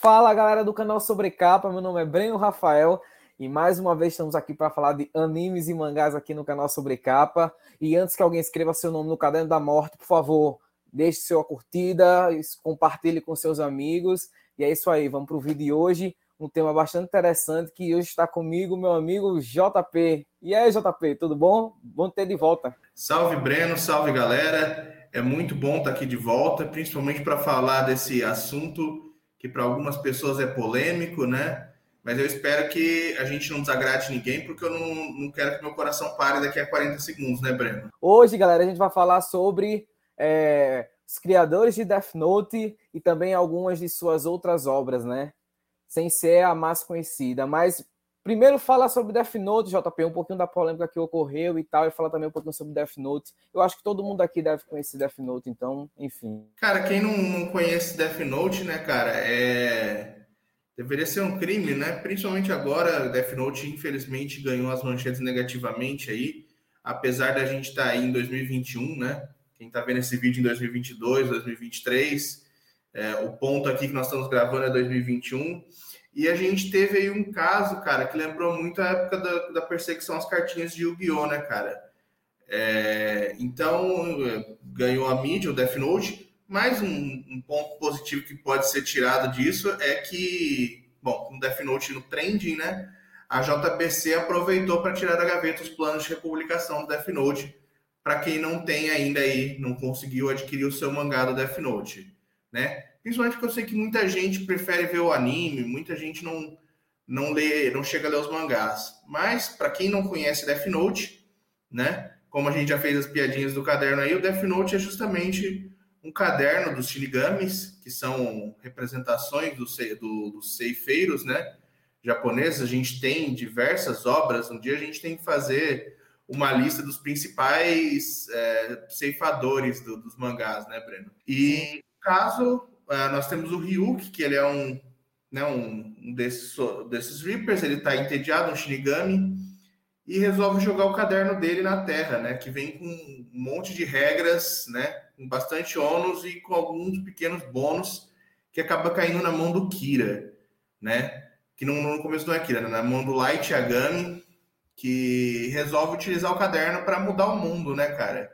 Fala galera do canal Sobre Capa, meu nome é Breno Rafael e mais uma vez estamos aqui para falar de animes e mangás aqui no canal Sobre Capa. E antes que alguém escreva seu nome no caderno da morte, por favor, deixe sua curtida, compartilhe com seus amigos. E é isso aí, vamos para o vídeo de hoje, um tema bastante interessante que hoje está comigo meu amigo JP. E aí, JP, tudo bom? Bom ter de volta. Salve Breno, salve galera. É muito bom estar aqui de volta, principalmente para falar desse assunto que para algumas pessoas é polêmico, né? Mas eu espero que a gente não desagrade ninguém, porque eu não, não quero que meu coração pare daqui a 40 segundos, né, Breno? Hoje, galera, a gente vai falar sobre é, os criadores de Death Note e também algumas de suas outras obras, né? Sem ser a mais conhecida. Mas Primeiro fala sobre Death Note, JP, um pouquinho da polêmica que ocorreu e tal, e fala também um pouquinho sobre Death Note. Eu acho que todo mundo aqui deve conhecer Death Note, então, enfim. Cara, quem não, não conhece Death Note, né, cara, é... Deveria ser um crime, né? Principalmente agora, Death Note, infelizmente, ganhou as manchetes negativamente aí, apesar da gente estar tá aí em 2021, né? Quem tá vendo esse vídeo em 2022, 2023, é, o ponto aqui que nós estamos gravando é 2021. E a gente teve aí um caso, cara, que lembrou muito a época da, da perseguição às cartinhas de Yu-Gi-Oh!, né, cara? É, então, ganhou a mídia, o Death Note. Mais um, um, ponto positivo que pode ser tirado disso é que, bom, com o Death Note no trending, né? A JBC aproveitou para tirar da gaveta os planos de republicação do Death Note. Para quem não tem ainda aí, não conseguiu adquirir o seu mangá do Death Note, né? Principalmente porque eu sei que muita gente prefere ver o anime, muita gente não, não lê, não chega a ler os mangás. Mas, para quem não conhece Death Note, né? Como a gente já fez as piadinhas do caderno aí, o Death Note é justamente um caderno dos shinigamis, que são representações do, do, dos ceifeiros, né? Japoneses. A gente tem diversas obras. Um dia a gente tem que fazer uma lista dos principais é, ceifadores do, dos mangás, né, Breno? E caso Uh, nós temos o Ryuk, que ele é um, né, um, desses, desses Reapers, ele está entediado, um Shinigami, e resolve jogar o caderno dele na Terra, né? Que vem com um monte de regras, né? Com bastante ônus e com alguns pequenos bônus que acaba caindo na mão do Kira, né? Que no, no começo não é Kira, né? na mão do Light Yagami, que resolve utilizar o caderno para mudar o mundo, né, cara?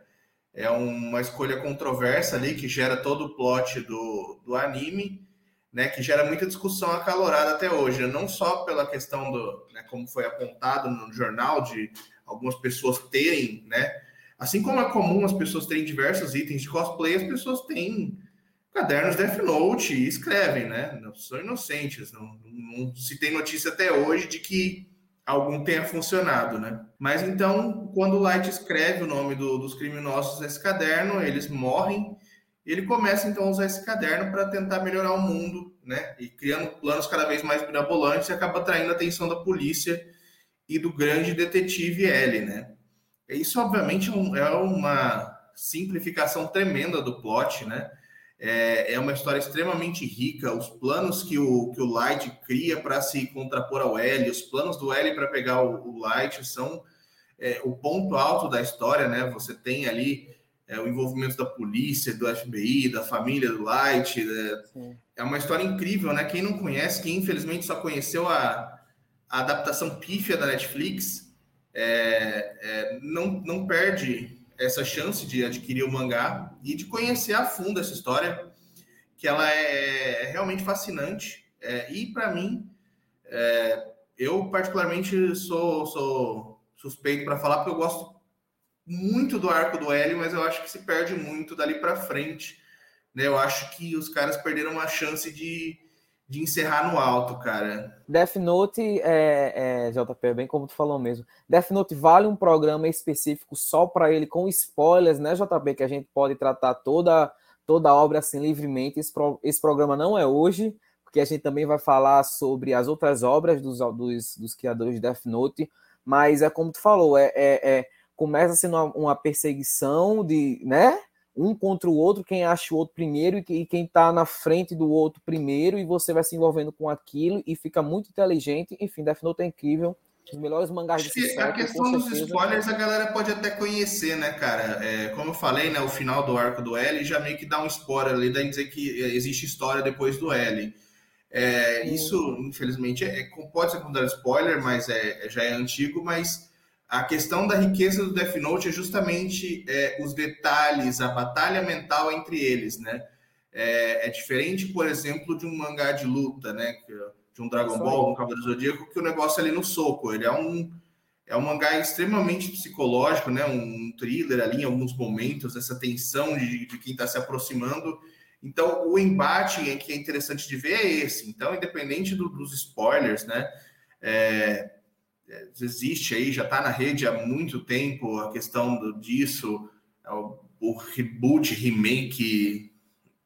É uma escolha controversa ali que gera todo o plot do, do anime, né, que gera muita discussão acalorada até hoje, não só pela questão do, né, como foi apontado no jornal, de algumas pessoas terem, né, assim como é comum as pessoas terem diversos itens de cosplay, as pessoas têm cadernos Death Note e escrevem, né, não são inocentes, não, não se tem notícia até hoje de que algum tenha funcionado, né? Mas então, quando Light escreve o nome do, dos criminosos nesse caderno, eles morrem. Ele começa então a usar esse caderno para tentar melhorar o mundo, né? E criando planos cada vez mais mirabolantes e acaba atraindo a atenção da polícia e do grande detetive L, né? Isso, obviamente, é, é uma simplificação tremenda do plot, né? É, é uma história extremamente rica. Os planos que o, que o Light cria para se contrapor ao L, os planos do L para pegar o, o, Light são é, o ponto alto da história, né? Você tem ali é, o envolvimento da polícia, do FBI, da família do Light. É, é uma história incrível, né? Quem não conhece, quem infelizmente só conheceu a, a adaptação pífia da Netflix, é, é, não, não perde essa chance de adquirir o mangá e de conhecer a fundo essa história, que ela é, é realmente fascinante. É, e para mim, é, eu particularmente sou, sou suspeito para falar, porque eu gosto muito do arco do Hélio, mas eu acho que se perde muito dali para frente. Né? Eu acho que os caras perderam uma chance de de encerrar no alto, cara. Death Note, é, é, JP, bem como tu falou mesmo. Death Note vale um programa específico só para ele, com spoilers, né, JP? Que a gente pode tratar toda, toda a obra assim livremente. Esse, pro, esse programa não é hoje, porque a gente também vai falar sobre as outras obras dos, dos, dos criadores de Death Note. Mas é como tu falou, é, é, é começa sendo uma, uma perseguição de, né? Um contra o outro, quem acha o outro primeiro e quem está na frente do outro primeiro, e você vai se envolvendo com aquilo e fica muito inteligente. Enfim, Death Note é incrível. Os melhores mangás de. A questão dos spoilers a galera pode até conhecer, né, cara? É, como eu falei, né, o final do arco do L já meio que dá um spoiler ali, dá dizer que existe história depois do L. É, isso, infelizmente, é, pode ser considerado spoiler, mas é, já é antigo, mas a questão da riqueza do Death Note é justamente é, os detalhes, a batalha mental entre eles, né? É, é, diferente, por exemplo, de um mangá de luta, né? De um Dragon Ball, um Cavaleiro Zodíaco, que o negócio é ali no soco. Ele é um, é um mangá extremamente psicológico, né? Um thriller ali em alguns momentos, essa tensão de, de quem está se aproximando. Então, o embate que é interessante de ver é esse. Então, independente do, dos spoilers, né? É, é, existe aí, já está na rede há muito tempo a questão do, disso, é o, o reboot, remake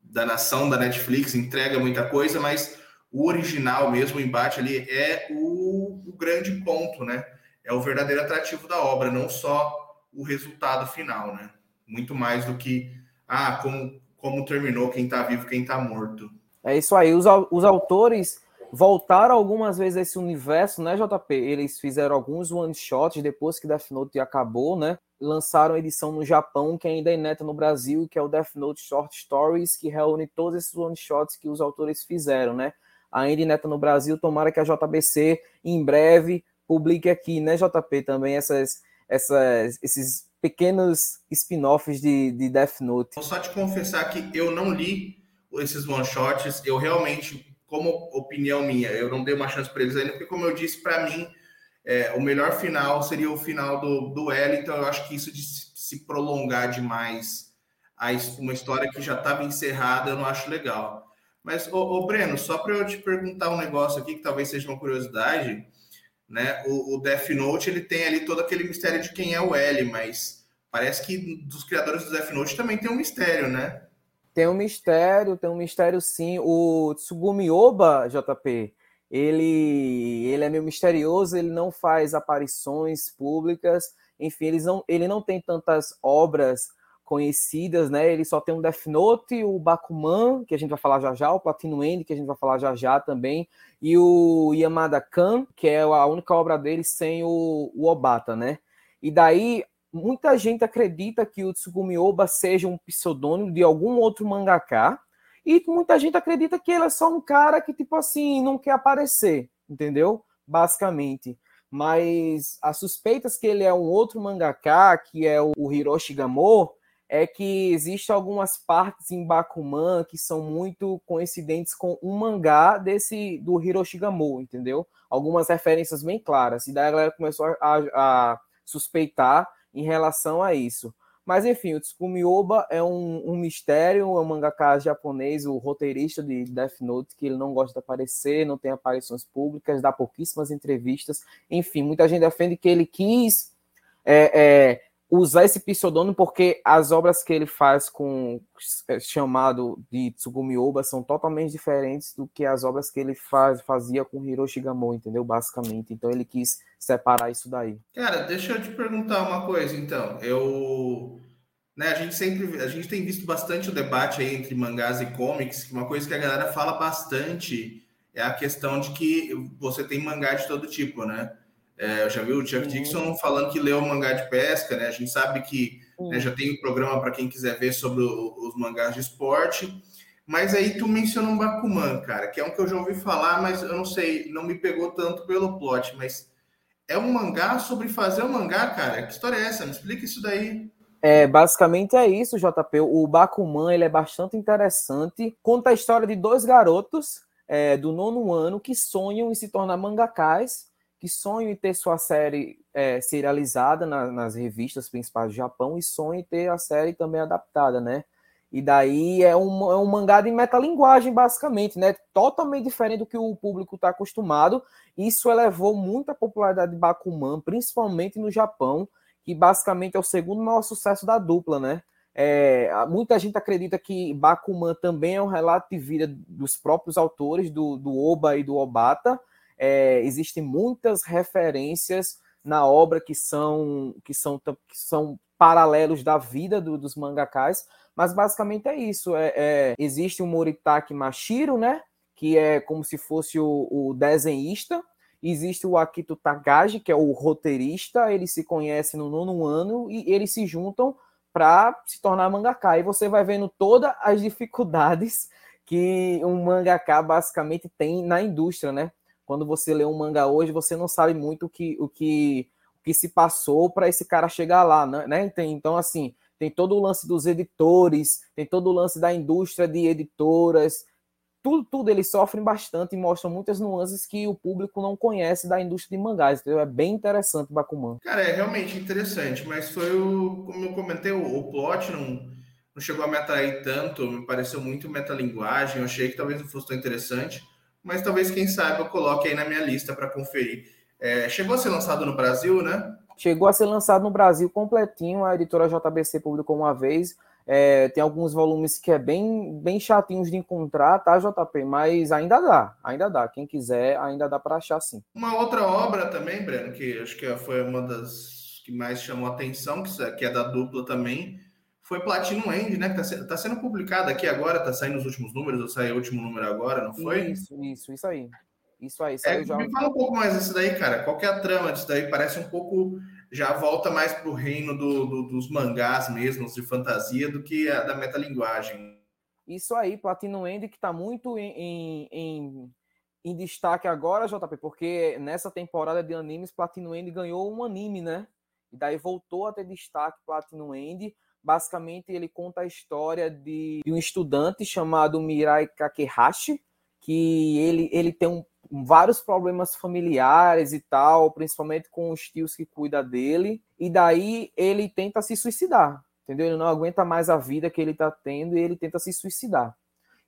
da nação da Netflix entrega muita coisa, mas o original mesmo, o embate ali, é o, o grande ponto, né? É o verdadeiro atrativo da obra, não só o resultado final, né? Muito mais do que, ah, como, como terminou, quem está vivo, quem está morto. É isso aí, os, os autores voltaram algumas vezes a esse universo, né, JP? Eles fizeram alguns one-shots depois que Death Note acabou, né? Lançaram edição no Japão, que ainda é ineta no Brasil, que é o Death Note Short Stories, que reúne todos esses one-shots que os autores fizeram, né? Ainda ineta no Brasil, tomara que a JBC em breve publique aqui, né, JP, também essas, essas, esses pequenos spin-offs de, de Death Note. Vou só te confessar que eu não li esses one-shots, eu realmente como opinião minha, eu não dei uma chance para eles ainda, porque, como eu disse, para mim, é, o melhor final seria o final do, do L, então eu acho que isso de se prolongar demais a uma história que já estava encerrada, eu não acho legal. Mas, ô, ô Breno, só para eu te perguntar um negócio aqui, que talvez seja uma curiosidade, né? O, o Death Note, ele tem ali todo aquele mistério de quem é o L, mas parece que dos criadores do Death Note também tem um mistério, né? Tem um mistério, tem um mistério sim. O Tsugumi Oba, JP, ele, ele é meio misterioso, ele não faz aparições públicas, enfim, eles não, ele não tem tantas obras conhecidas, né? Ele só tem o Death Note, o Bakuman, que a gente vai falar já já, o Platino End, que a gente vai falar já já também, e o Yamada Kan, que é a única obra dele sem o, o Obata, né? E daí muita gente acredita que o Tsugumi Oba seja um pseudônimo de algum outro mangaká, e muita gente acredita que ele é só um cara que, tipo assim, não quer aparecer, entendeu? Basicamente. Mas as suspeitas que ele é um outro mangaká, que é o Hiroshi Gamo, é que existem algumas partes em Bakuman que são muito coincidentes com um mangá desse do Hiroshi Gamo, entendeu? Algumas referências bem claras. E daí a galera começou a, a suspeitar em relação a isso. Mas enfim, o Tsukumi Oba é um, um mistério, é um mangaka japonês, o roteirista de Death Note, que ele não gosta de aparecer, não tem aparições públicas, dá pouquíssimas entrevistas. Enfim, muita gente defende que ele quis é, é, usar esse pseudônimo porque as obras que ele faz com é, chamado de Tsugumi Oba são totalmente diferentes do que as obras que ele faz, fazia com Hiroshi Gamo, entendeu? Basicamente. Então ele quis separar isso daí. Cara, deixa eu te perguntar uma coisa, então. Eu né, a gente sempre a gente tem visto bastante o debate aí entre mangás e comics, uma coisa que a galera fala bastante é a questão de que você tem mangá de todo tipo, né? É, eu já vi o Chuck Dixon falando que leu mangá de pesca, né? A gente sabe que né, já tem um programa para quem quiser ver sobre o, os mangás de esporte. Mas aí tu menciona um Bakuman, cara, que é um que eu já ouvi falar, mas eu não sei, não me pegou tanto pelo plot, mas é um mangá sobre fazer um mangá, cara. Que história é essa? Me explica isso daí. É, basicamente é isso, JP. O Bakuman ele é bastante interessante. Conta a história de dois garotos é, do nono ano que sonham em se tornar mangakás que sonham em ter sua série é, serializada na, nas revistas principais do Japão e sonham em ter a série também adaptada, né? E daí é um, é um mangá de metalinguagem, basicamente, né? Totalmente diferente do que o público está acostumado. Isso elevou muito a popularidade de Bakuman, principalmente no Japão, que basicamente é o segundo maior sucesso da dupla, né? É, muita gente acredita que Bakuman também é um relato de vida dos próprios autores, do, do Oba e do Obata, é, existem muitas referências na obra que são que são, que são paralelos da vida do, dos mangakás, mas basicamente é isso. É, é, existe o Moritaki Mashiro, né? Que é como se fosse o, o desenhista. Existe o Akito Tagaji, que é o roteirista. Eles se conhecem no nono ano e eles se juntam para se tornar mangaká. E você vai vendo todas as dificuldades que um mangaka basicamente tem na indústria, né? Quando você lê um mangá hoje, você não sabe muito o que, o que, o que se passou para esse cara chegar lá, né? Então, assim, tem todo o lance dos editores, tem todo o lance da indústria de editoras, tudo, tudo eles sofrem bastante e mostram muitas nuances que o público não conhece da indústria de mangás. Entendeu? É bem interessante Bakuman. Cara, é realmente interessante, mas foi o, como eu comentei, o, o plot não, não chegou a me atrair tanto, me pareceu muito metalinguagem, eu achei que talvez não fosse tão interessante, mas talvez, quem sabe, eu coloque aí na minha lista para conferir. É, chegou a ser lançado no Brasil, né? Chegou a ser lançado no Brasil completinho, a editora JBC publicou uma vez, é, tem alguns volumes que é bem, bem chatinhos de encontrar, tá, JP? Mas ainda dá, ainda dá. Quem quiser, ainda dá para achar sim. Uma outra obra também, Breno, que acho que foi uma das que mais chamou atenção, que é da dupla também, foi Platinum End, né? Que está tá sendo publicada aqui agora, tá saindo os últimos números, ou saiu o último número agora, não foi? Isso, isso, isso aí. Isso aí, é, já... Me fala um pouco mais disso daí, cara. Qual é a trama disso daí? Parece um pouco já volta mais para o reino do, do, dos mangás mesmos, de fantasia, do que a da metalinguagem. Isso aí, Platinum End, que está muito em, em, em, destaque agora, JP, porque nessa temporada de animes, Platinum End ganhou um anime, né? E daí voltou a ter destaque Platinum End. Basicamente, ele conta a história de, de um estudante chamado Mirai Kakehashi, que ele, ele tem um vários problemas familiares e tal, principalmente com os tios que cuida dele, e daí ele tenta se suicidar, entendeu? Ele não aguenta mais a vida que ele está tendo e ele tenta se suicidar.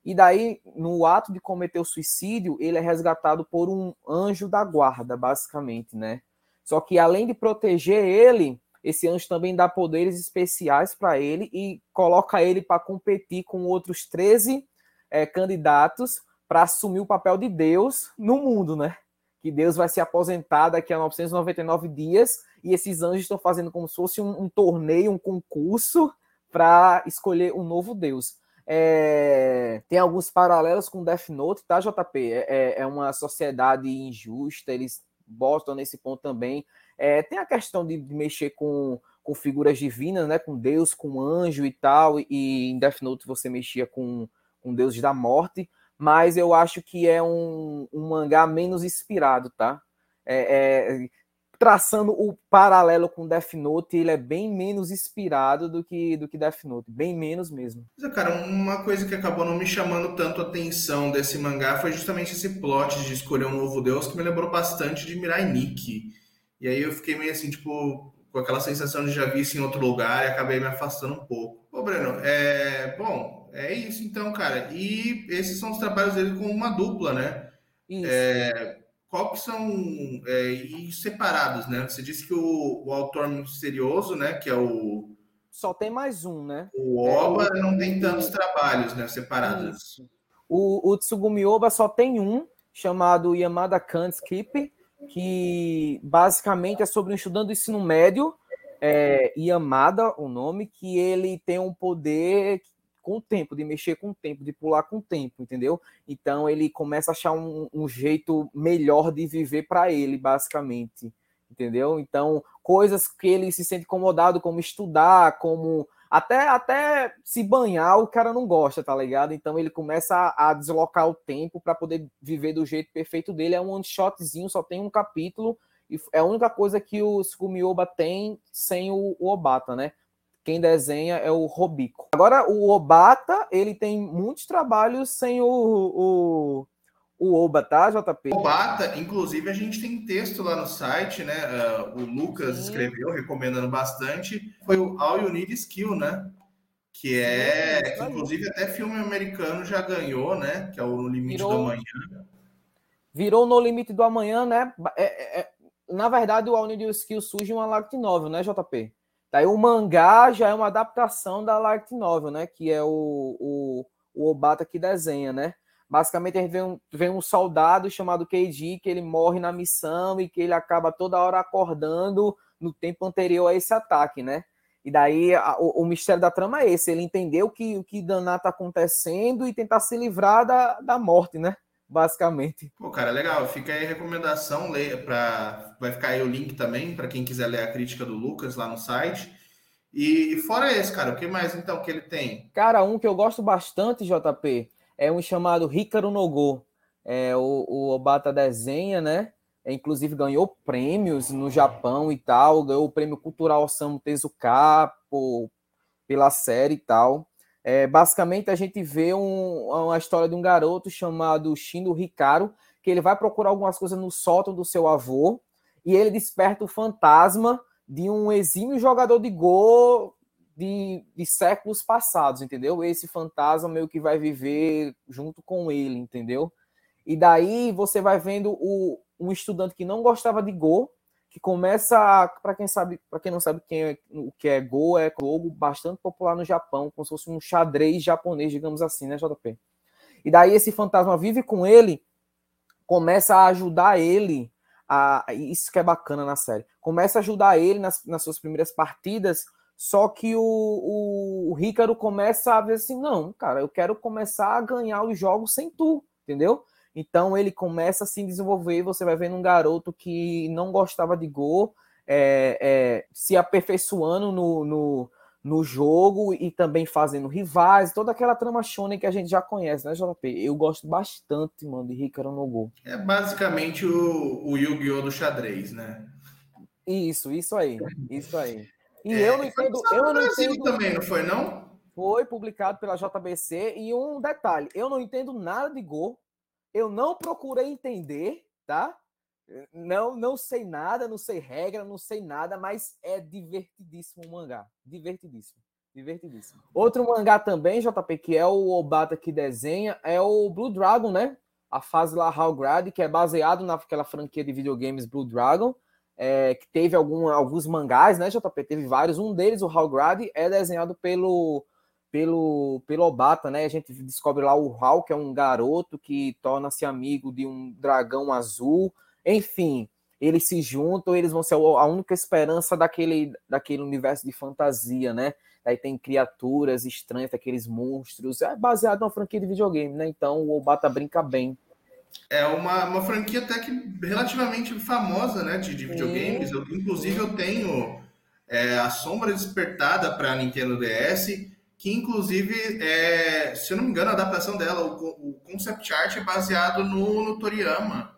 E daí, no ato de cometer o suicídio, ele é resgatado por um anjo da guarda, basicamente, né? Só que além de proteger ele, esse anjo também dá poderes especiais para ele e coloca ele para competir com outros 13 é, candidatos para assumir o papel de Deus no mundo, né? Que Deus vai se aposentar daqui a 999 dias e esses anjos estão fazendo como se fosse um, um torneio, um concurso para escolher um novo Deus. É, tem alguns paralelos com Death Note, tá, JP? É, é, é uma sociedade injusta, eles botam nesse ponto também. É, tem a questão de, de, mexer com, com figuras divinas, né? Com Deus, com anjo e tal, e em Death Note você mexia com, com deuses da morte mas eu acho que é um, um mangá menos inspirado, tá? É, é, traçando o paralelo com Death Note, ele é bem menos inspirado do que, do que Death Note, bem menos mesmo. Cara, uma coisa que acabou não me chamando tanto a atenção desse mangá foi justamente esse plot de escolher um novo deus que me lembrou bastante de Mirai Nikki. E aí eu fiquei meio assim, tipo, com aquela sensação de já vi isso em outro lugar e acabei me afastando um pouco. Ô, Breno, é... Bom, é isso então, cara. E esses são os trabalhos dele com uma dupla, né? Isso. É, qual que são é, e separados, né? Você disse que o, o, autor misterioso, né? Que é o só tem mais um, né? O Oba é, não tem tantos trabalhos, né? Separados. Isso. O, o Tsugumi Oba só tem um chamado Yamada Kanskip, que basicamente é sobre um estudante do ensino médio, é, Yamada, o nome, que ele tem um poder com o tempo, de mexer com o tempo, de pular com o tempo, entendeu? Então ele começa a achar um, um jeito melhor de viver para ele, basicamente, entendeu? Então, coisas que ele se sente incomodado, como estudar, como até, até se banhar, o cara não gosta, tá ligado? Então ele começa a, a deslocar o tempo para poder viver do jeito perfeito dele. É um one shotzinho, só tem um capítulo, e é a única coisa que o Sugumioba tem sem o, o Obata, né? Quem desenha é o Robico. Agora, o Obata, ele tem muitos trabalhos sem o, o, o Oba, tá, JP? Obata, inclusive, a gente tem texto lá no site, né? Uh, o Lucas Sim. escreveu, recomendando bastante. Foi o All You Need Skill, né? Que é, que, inclusive, até filme americano já ganhou, né? Que é o No Limite Virou... do Amanhã. Virou No Limite do Amanhã, né? É, é, é na verdade, o All You Need Skill surge uma light novel, né, JP? Daí o mangá já é uma adaptação da light novel, né? Que é o, o, o Obata que desenha, né? Basicamente a gente vê um, vê um soldado chamado Keiji que ele morre na missão e que ele acaba toda hora acordando no tempo anterior a esse ataque, né? E daí a, o, o, mistério da trama é esse, ele entender o que, o que danado tá acontecendo e tentar se livrar da, da morte, né? basicamente. Pô, cara, legal. Fica aí a recomendação, leia para vai ficar aí o link também para quem quiser ler a crítica do Lucas lá no site. E fora esse, cara, o que mais então que ele tem? Cara, um que eu gosto bastante, JP, é um chamado Hikaru no Go. É, o, o Obata desenha, né? É, inclusive ganhou prêmios no Japão e tal, ganhou o prêmio cultural Osamu Tezuka por, pela série e tal. É, basicamente, a gente vê um, uma história de um garoto chamado Shindo Hikaru, que ele vai procurar algumas coisas no sótão do seu avô, e ele desperta o fantasma de um exímio jogador de gol de, de séculos passados, entendeu? Esse fantasma meio que vai viver junto com ele, entendeu? E daí você vai vendo o, um estudante que não gostava de Go, que começa, para quem sabe, para quem não sabe quem é, o que é Go, é jogo bastante popular no Japão, como se fosse um xadrez japonês, digamos assim, né, JP? E daí esse fantasma vive com ele, começa a ajudar ele a, isso que é bacana na série. Começa a ajudar ele nas, nas suas primeiras partidas, só que o, o, o Ricardo começa a ver assim, não, cara, eu quero começar a ganhar os jogos sem tu, entendeu? Então ele começa a se desenvolver, você vai vendo um garoto que não gostava de gol, é, é, se aperfeiçoando no, no, no, jogo e também fazendo rivais, toda aquela trama shonen que a gente já conhece, né, JP? Eu gosto bastante, mano, de Ricardo no gol. É basicamente o, o Yu-Gi-Oh! do xadrez, né? Isso, isso aí, isso aí. E é, eu não entendo. Eu não entendo também, não foi, não? Foi publicado pela JBC. E um detalhe: eu não entendo nada de Go. Eu não procurei entender, tá? Não, não sei nada, não sei regra, não sei nada, mas é divertidíssimo o mangá. Divertidíssimo. Divertidíssimo. Outro mangá também, JP, que é o Obata que desenha, é o Blue Dragon, né? A fase lá, Halgrad, que é baseado naquela franquia de videogames Blue Dragon é, que teve algum, alguns mangás, né, JP? Teve vários. Um deles, o Halgrad, é desenhado pelo, pelo, pelo Obata, né? A gente descobre lá o Hal, que é um garoto que torna-se amigo de um dragão azul. Enfim, eles se juntam, eles vão ser a única esperança daquele, daquele universo de fantasia, né? Aí tem criaturas estranhas, aqueles monstros. É baseado numa franquia de videogame, né? Então o Obata brinca bem é uma, uma franquia até que relativamente famosa, né, de, de videogames. Eu, inclusive, eu tenho é, a Sombra Despertada para Nintendo DS, que inclusive, é, se eu não me engano, a adaptação dela, o, o concept art é baseado no, no Toriyama,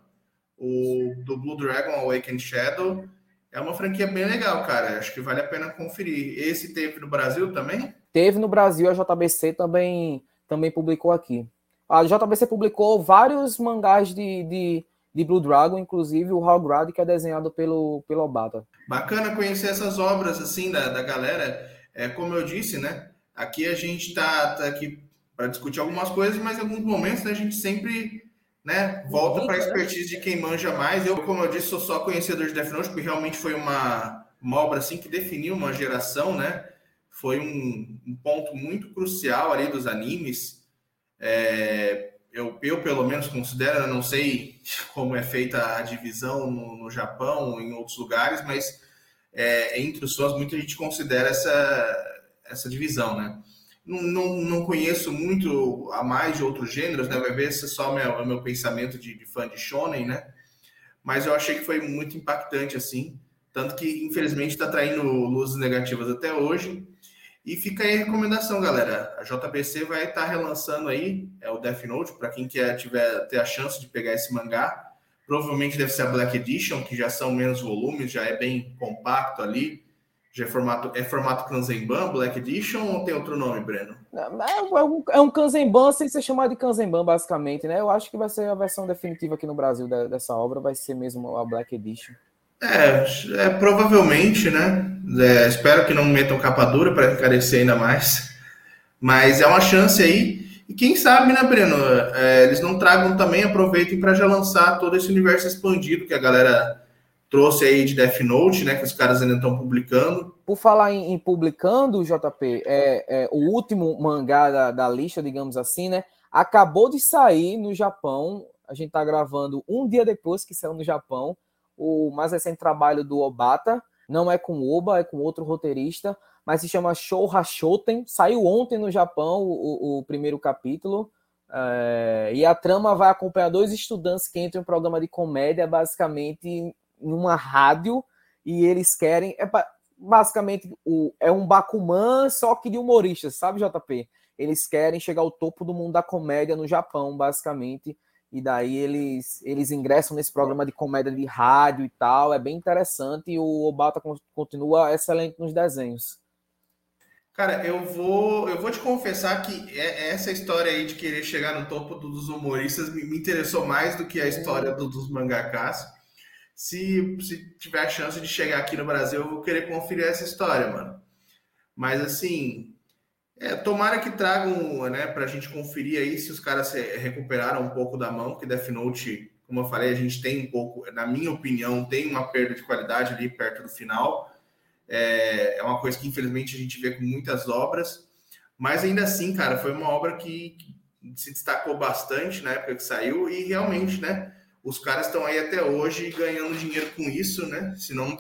o do Blue Dragon Awakened Shadow. É uma franquia bem legal, cara. Acho que vale a pena conferir. Esse teve no Brasil também? Teve no Brasil, a JBC também, também publicou aqui. A JBC publicou vários mangás de, de, de Blue Dragon, inclusive o Halgrad, que é desenhado pelo, pelo Obata. Bacana conhecer essas obras assim da, da galera. É, como eu disse, né? Aqui a gente tá, tá aqui para discutir algumas coisas, mas em alguns momentos né, a gente sempre né, volta para a né? expertise de quem manja mais. Eu, como eu disse, sou só conhecedor de Death Note, porque realmente foi uma, uma obra assim que definiu uma geração, né? Foi um, um ponto muito crucial ali dos animes. É, eu, eu, pelo menos, considero, não sei como é feita a divisão no, no Japão em outros lugares, mas é, entre os fãs, muita gente considera essa, essa divisão, né? Não, não, não, conheço muito a mais de outros gêneros, né? Vai ver se é só meu, meu pensamento de, de, fã de shonen, né? Mas eu achei que foi muito impactante, assim. Tanto que, infelizmente, está traindo luzes negativas até hoje. E fica aí a recomendação, galera. A JBC vai estar tá relançando aí é o Death Note para quem quer tiver ter a chance de pegar esse mangá. Provavelmente deve ser a Black Edition, que já são menos volumes, já é bem compacto ali. Já é formato é formato Kanzenban, Black Edition ou tem outro nome, Breno? É, é um, é um Kanzenban sem ser chamado de Kanzenban, basicamente, né? Eu acho que vai ser a versão definitiva aqui no Brasil dessa obra, vai ser mesmo a Black Edition. É, é provavelmente, né? É, espero que não metam capa dura para encarecer ainda mais. Mas é uma chance aí. E quem sabe, né, Breno? É, eles não tragam também, aproveitem para já lançar todo esse universo expandido que a galera trouxe aí de Death Note, né? Que os caras ainda estão publicando. Por falar em, em publicando, JP, é, é, o último mangá da, da lista, digamos assim, né? Acabou de sair no Japão. A gente está gravando um dia depois que saiu no Japão o mais recente trabalho do Obata, não é com Oba, é com outro roteirista, mas se chama Shou Hashoten. Saiu ontem no Japão o, o primeiro capítulo. É, e a trama vai acompanhar dois estudantes que entram em um programa de comédia, basicamente em uma rádio, e eles querem. É, basicamente, o, é um Bakuman, só que de humoristas, sabe, JP? eles querem chegar ao topo do mundo da comédia no Japão, basicamente. E daí eles, eles ingressam nesse programa de comédia de rádio e tal. É bem interessante. E o Obata continua excelente nos desenhos. Cara, eu vou, eu vou te confessar que é, essa história aí de querer chegar no topo dos humoristas me, me interessou mais do que a história do, dos mangakás. Se, se tiver a chance de chegar aqui no Brasil, eu vou querer conferir essa história, mano. Mas assim, é, tomara que tragam, né, pra gente conferir aí se os caras recuperaram um pouco da mão, que Death Note, como eu falei, a gente tem um pouco, na minha opinião, tem uma perda de qualidade ali perto do final. É, é uma coisa que infelizmente a gente vê com muitas obras, mas ainda assim, cara, foi uma obra que, que se destacou bastante na época que saiu e realmente, né, os caras estão aí até hoje ganhando dinheiro com isso, né? Se não